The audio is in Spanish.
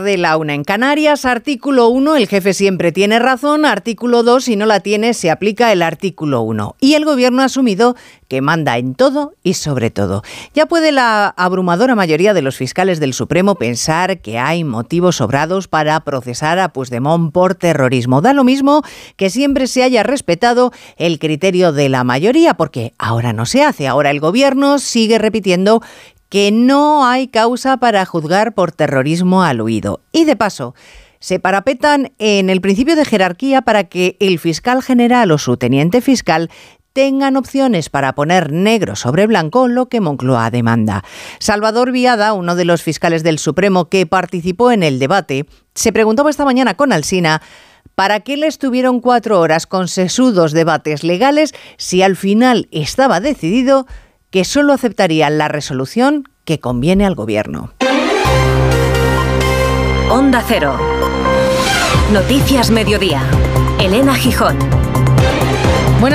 de la una en Canarias, artículo 1, el jefe siempre tiene razón, artículo 2, si no la tiene, se aplica el artículo 1. Y el gobierno ha asumido que manda en todo y sobre todo. Ya puede la abrumadora mayoría de los fiscales del Supremo pensar que hay motivos sobrados para procesar a Puigdemont por terrorismo. Da lo mismo que siempre se haya respetado el criterio de la mayoría, porque ahora no se hace, ahora el gobierno sigue repitiendo que no hay causa para juzgar por terrorismo al huido. Y de paso, se parapetan en el principio de jerarquía para que el fiscal general o su teniente fiscal tengan opciones para poner negro sobre blanco lo que Moncloa demanda. Salvador Viada, uno de los fiscales del Supremo que participó en el debate, se preguntaba esta mañana con Alsina ¿Para qué le estuvieron cuatro horas con sesudos debates legales si al final estaba decidido que solo aceptarían la resolución que conviene al gobierno. Onda Cero. Noticias Mediodía. Elena Gijón.